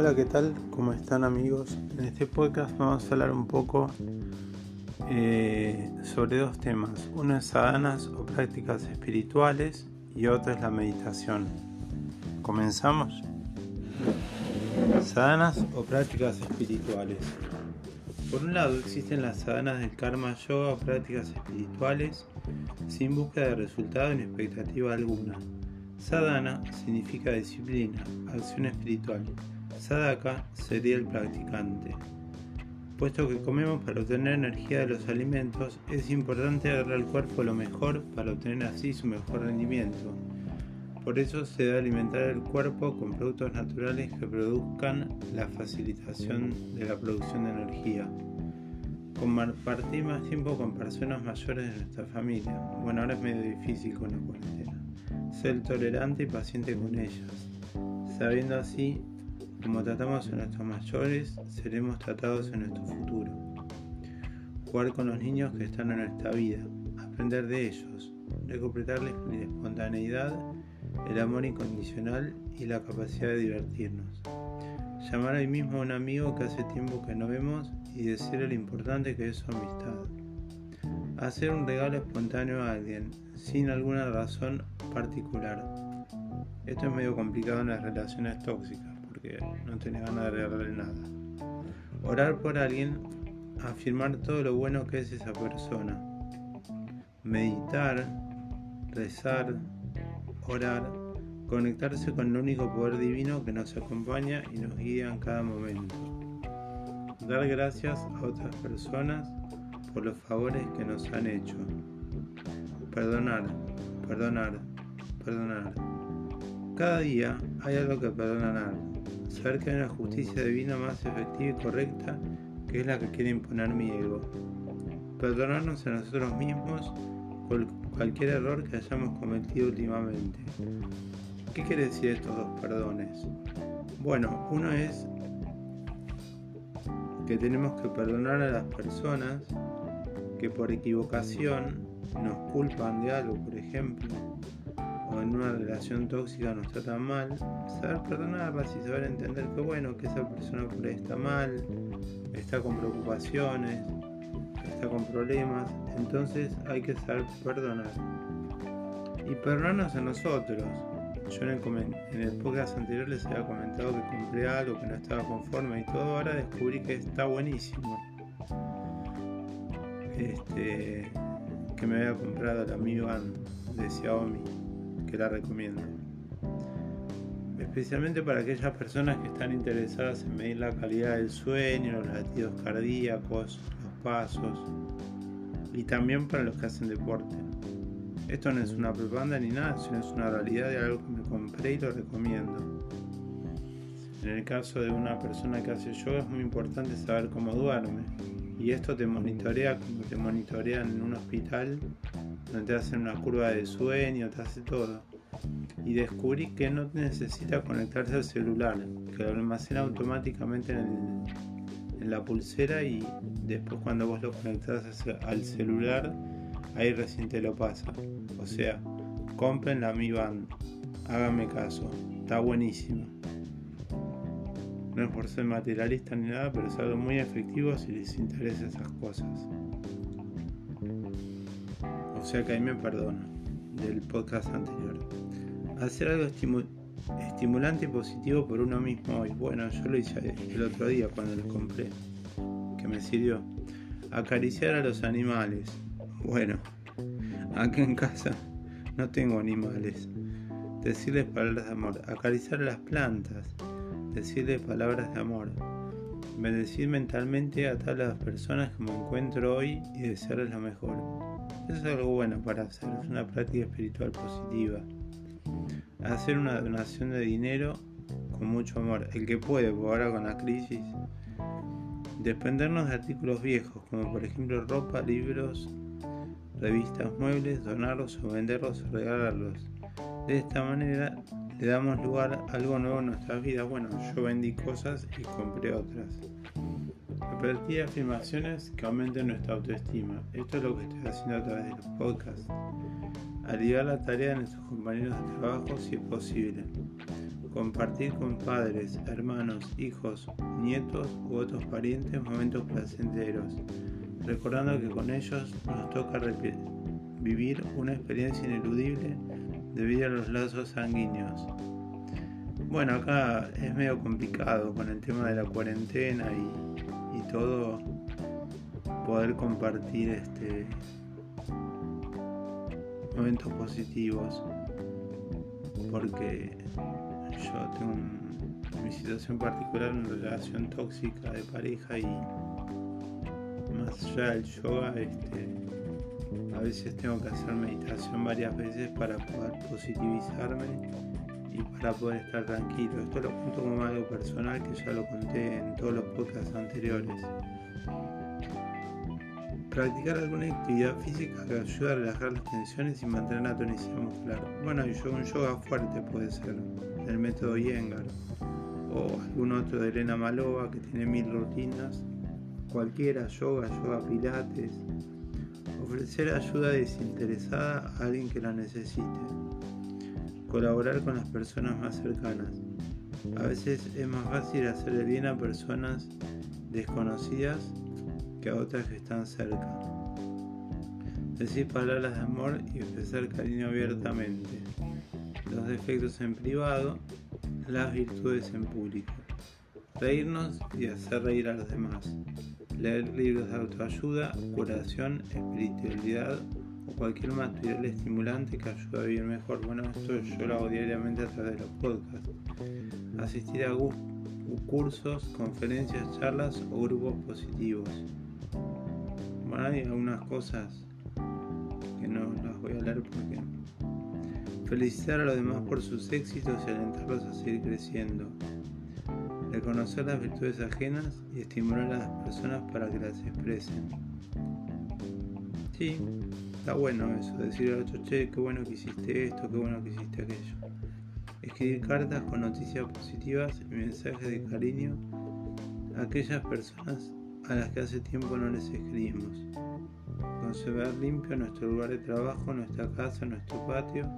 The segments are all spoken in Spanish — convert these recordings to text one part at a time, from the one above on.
Hola, ¿qué tal? ¿Cómo están amigos? En este podcast vamos a hablar un poco eh, sobre dos temas. Uno es sadanas o prácticas espirituales y otro es la meditación. ¿Comenzamos? Sadanas o prácticas espirituales. Por un lado existen las sadanas del karma yoga o prácticas espirituales sin búsqueda de resultado ni expectativa alguna. Sadhana significa disciplina, acción espiritual. Sadaka sería el practicante. Puesto que comemos para obtener energía de los alimentos, es importante darle al cuerpo lo mejor para obtener así su mejor rendimiento. Por eso se debe alimentar el cuerpo con productos naturales que produzcan la facilitación de la producción de energía. Compartir más tiempo con personas mayores de nuestra familia. Bueno, ahora es medio difícil con la cuarentena. Ser tolerante y paciente con ellas. Sabiendo así como tratamos a nuestros mayores, seremos tratados en nuestro futuro. Jugar con los niños que están en nuestra vida, aprender de ellos, recuperarles la espontaneidad, el amor incondicional y la capacidad de divertirnos. Llamar ahí mismo a un amigo que hace tiempo que no vemos y decirle lo importante que es su amistad. Hacer un regalo espontáneo a alguien, sin alguna razón particular. Esto es medio complicado en las relaciones tóxicas que no tenía ganas de regalarle nada. Orar por alguien, afirmar todo lo bueno que es esa persona. Meditar, rezar, orar, conectarse con el único poder divino que nos acompaña y nos guía en cada momento. Dar gracias a otras personas por los favores que nos han hecho. Perdonar, perdonar, perdonar. Cada día hay algo que perdonar saber que hay una justicia divina más efectiva y correcta que es la que quiere imponer mi ego. Perdonarnos a nosotros mismos por cualquier error que hayamos cometido últimamente. ¿Qué quiere decir estos dos perdones? Bueno, uno es que tenemos que perdonar a las personas que por equivocación nos culpan de algo, por ejemplo, en una relación tóxica nos tratan mal, saber perdonarlas y saber entender que bueno, que esa persona por ahí está mal, está con preocupaciones, está con problemas, entonces hay que saber perdonar. Y perdonarnos a nosotros. Yo en el, en el podcast anterior les había comentado que compré algo que no estaba conforme y todo, ahora descubrí que está buenísimo. Este, que me había comprado el amigo de Xiaomi que la recomiendo. Especialmente para aquellas personas que están interesadas en medir la calidad del sueño, los latidos cardíacos, los pasos y también para los que hacen deporte. Esto no es una propaganda ni nada, sino es una realidad de algo que me compré y lo recomiendo. En el caso de una persona que hace yoga es muy importante saber cómo duerme. Y esto te monitorea como te monitorean en un hospital donde te hacen una curva de sueño, te hace todo. Y descubrí que no necesita conectarse al celular, que lo almacena automáticamente en, la pulsera y después cuando vos lo conectás al celular, ahí recién te lo pasa. O sea, compren la Mi Band, háganme caso, está buenísimo. No es por ser materialista ni nada, pero es algo muy efectivo si les interesa esas cosas. O sea que ahí me perdono del podcast anterior. Hacer algo estimulante y positivo por uno mismo hoy. Bueno, yo lo hice el otro día cuando lo compré, que me sirvió. Acariciar a los animales. Bueno, aquí en casa no tengo animales. Decirles palabras de amor. Acariciar a las plantas decirle palabras de amor, bendecir mentalmente a todas las personas que me encuentro hoy y desearles lo mejor. Eso es algo bueno para hacer, es una práctica espiritual positiva. Hacer una donación de dinero con mucho amor, el que puede, por ahora con la crisis. Desprendernos de artículos viejos, como por ejemplo ropa, libros, revistas, muebles, donarlos o venderlos o regalarlos. De esta manera le damos lugar a algo nuevo en nuestras vidas. Bueno, yo vendí cosas y compré otras. Repetir afirmaciones que aumenten nuestra autoestima. Esto es lo que estoy haciendo a través de los podcasts. Aliviar la tarea de nuestros compañeros de trabajo si es posible. Compartir con padres, hermanos, hijos, nietos u otros parientes momentos placenteros, recordando que con ellos nos toca vivir una experiencia ineludible debido a los lazos sanguíneos. Bueno, acá es medio complicado con el tema de la cuarentena y, y todo poder compartir este momentos positivos porque yo tengo mi situación particular una relación tóxica de pareja y más allá del yoga este, a veces tengo que hacer meditación varias veces para poder positivizarme y para poder estar tranquilo. Esto lo cuento como algo personal que ya lo conté en todos los podcasts anteriores. Practicar alguna actividad física que ayude a relajar las tensiones y mantener la tonicidad muscular. Bueno, un yoga fuerte puede ser, del método Yengar, o algún otro de Elena Malova que tiene mil rutinas. Cualquiera, yoga, yoga pilates. Ofrecer ayuda desinteresada a alguien que la necesite. Colaborar con las personas más cercanas. A veces es más fácil hacer el bien a personas desconocidas que a otras que están cerca. Decir palabras de amor y expresar cariño abiertamente. Los defectos en privado, las virtudes en público. Reírnos y hacer reír a los demás. Leer libros de autoayuda, curación, espiritualidad o cualquier material estimulante que ayude a vivir mejor. Bueno, esto yo lo hago diariamente a través de los podcasts. Asistir a cursos, conferencias, charlas o grupos positivos hay algunas cosas que no las voy a leer porque felicitar a los demás por sus éxitos y alentarlos a seguir creciendo, reconocer las virtudes ajenas y estimular a las personas para que las expresen. Sí, está bueno eso, decirle al otro, che, qué bueno que hiciste esto, qué bueno que hiciste aquello. Escribir cartas con noticias positivas y mensajes de cariño a aquellas personas a las que hace tiempo no les escribimos. Conservar limpio nuestro lugar de trabajo, nuestra casa, nuestro patio,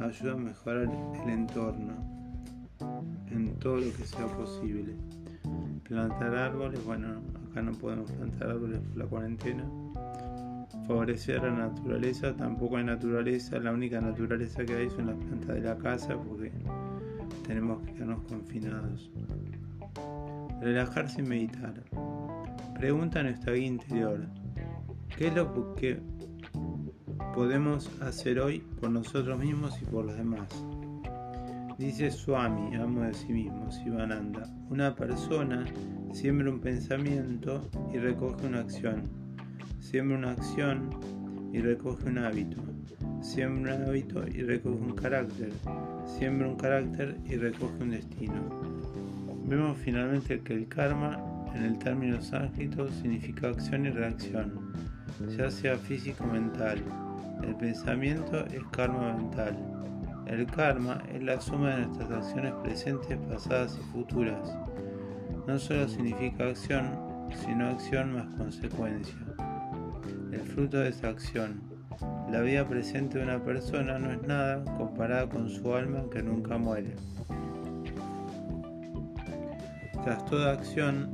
ayuda a mejorar el entorno en todo lo que sea posible. Plantar árboles, bueno, acá no podemos plantar árboles por la cuarentena. Favorecer a la naturaleza, tampoco hay naturaleza, la única naturaleza que hay son las plantas de la casa porque tenemos que quedarnos confinados. Relajarse y meditar. Pregunta nuestra guía interior. ¿Qué es lo que podemos hacer hoy por nosotros mismos y por los demás? Dice Swami, amo de sí mismo, Sivananda. Una persona siembra un pensamiento y recoge una acción. Siembra una acción y recoge un hábito. Siembra un hábito y recoge un carácter. Siembra un carácter y recoge un destino. Vemos finalmente que el karma en el término sánscrito significa acción y reacción, ya sea físico o mental. El pensamiento es karma mental. El karma es la suma de nuestras acciones presentes, pasadas y futuras. No solo significa acción, sino acción más consecuencia. El fruto de esa acción. La vida presente de una persona no es nada comparada con su alma que nunca muere. Tras toda acción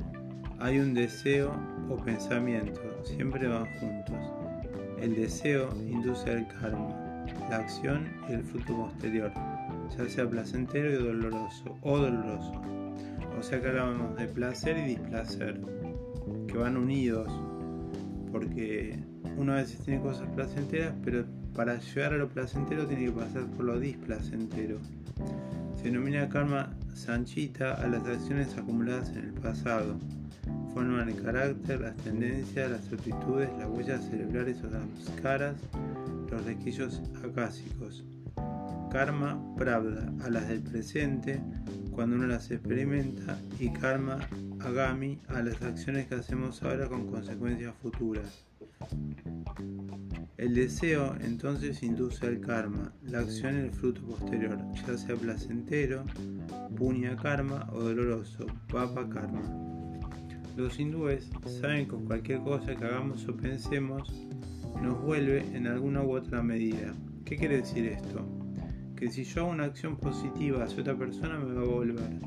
hay un deseo o pensamiento, siempre van juntos. El deseo induce al karma, la acción y el fruto posterior, ya sea placentero y doloroso o doloroso. O sea que hablamos de placer y displacer, que van unidos, porque uno a veces tiene cosas placenteras, pero para llegar a lo placentero tiene que pasar por lo displacentero. Se denomina karma sanchita a las acciones acumuladas en el pasado forman el carácter, las tendencias, las actitudes, las huellas cerebrales o las caras, los requisitos acásicos. Karma, pravda, a las del presente, cuando uno las experimenta, y karma, agami, a las acciones que hacemos ahora con consecuencias futuras. El deseo entonces induce al karma, la acción el fruto posterior, ya sea placentero, puña karma o doloroso, papa karma. Los hindúes saben que cualquier cosa que hagamos o pensemos nos vuelve en alguna u otra medida. ¿Qué quiere decir esto? Que si yo hago una acción positiva hacia otra persona me va a volver.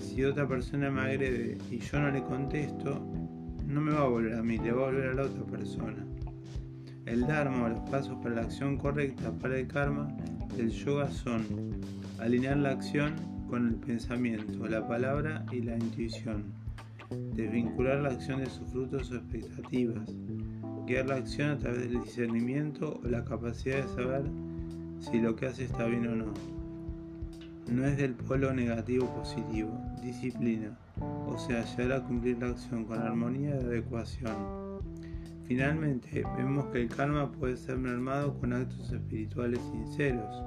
Si otra persona me agrede y yo no le contesto, no me va a volver a mí, le va a volver a la otra persona. El Dharma o los pasos para la acción correcta para el karma del yoga son alinear la acción con el pensamiento, la palabra y la intuición, desvincular la acción de sus frutos o expectativas, guiar la acción a través del discernimiento o la capacidad de saber si lo que hace está bien o no. No es del polo negativo positivo, disciplina, o sea, llegar a cumplir la acción con armonía y adecuación. Finalmente, vemos que el karma puede ser mermado con actos espirituales sinceros.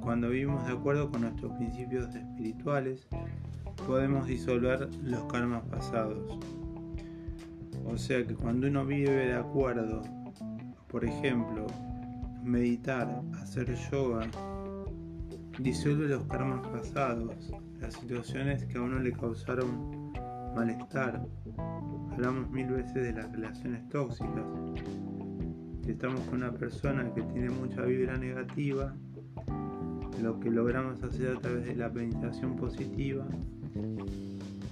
Cuando vivimos de acuerdo con nuestros principios espirituales, podemos disolver los karmas pasados. O sea que cuando uno vive de acuerdo, por ejemplo, meditar, hacer yoga, disuelve los karmas pasados, las situaciones que a uno le causaron malestar, Hablamos mil veces de las relaciones tóxicas. Si estamos con una persona que tiene mucha vibra negativa, lo que logramos hacer a través de la meditación positiva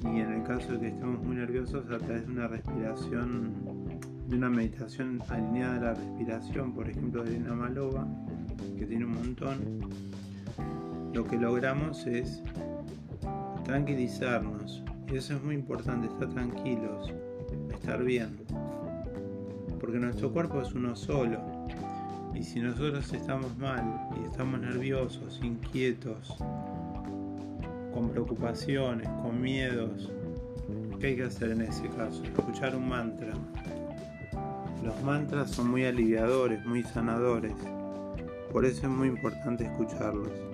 y en el caso de que estemos muy nerviosos a través de una respiración, de una meditación alineada a la respiración, por ejemplo de Elena Malova, que tiene un montón, lo que logramos es tranquilizarnos. Y eso es muy importante, estar tranquilos, estar bien. Porque nuestro cuerpo es uno solo. Y si nosotros estamos mal y estamos nerviosos, inquietos, con preocupaciones, con miedos, ¿qué hay que hacer en ese caso? Escuchar un mantra. Los mantras son muy aliviadores, muy sanadores. Por eso es muy importante escucharlos.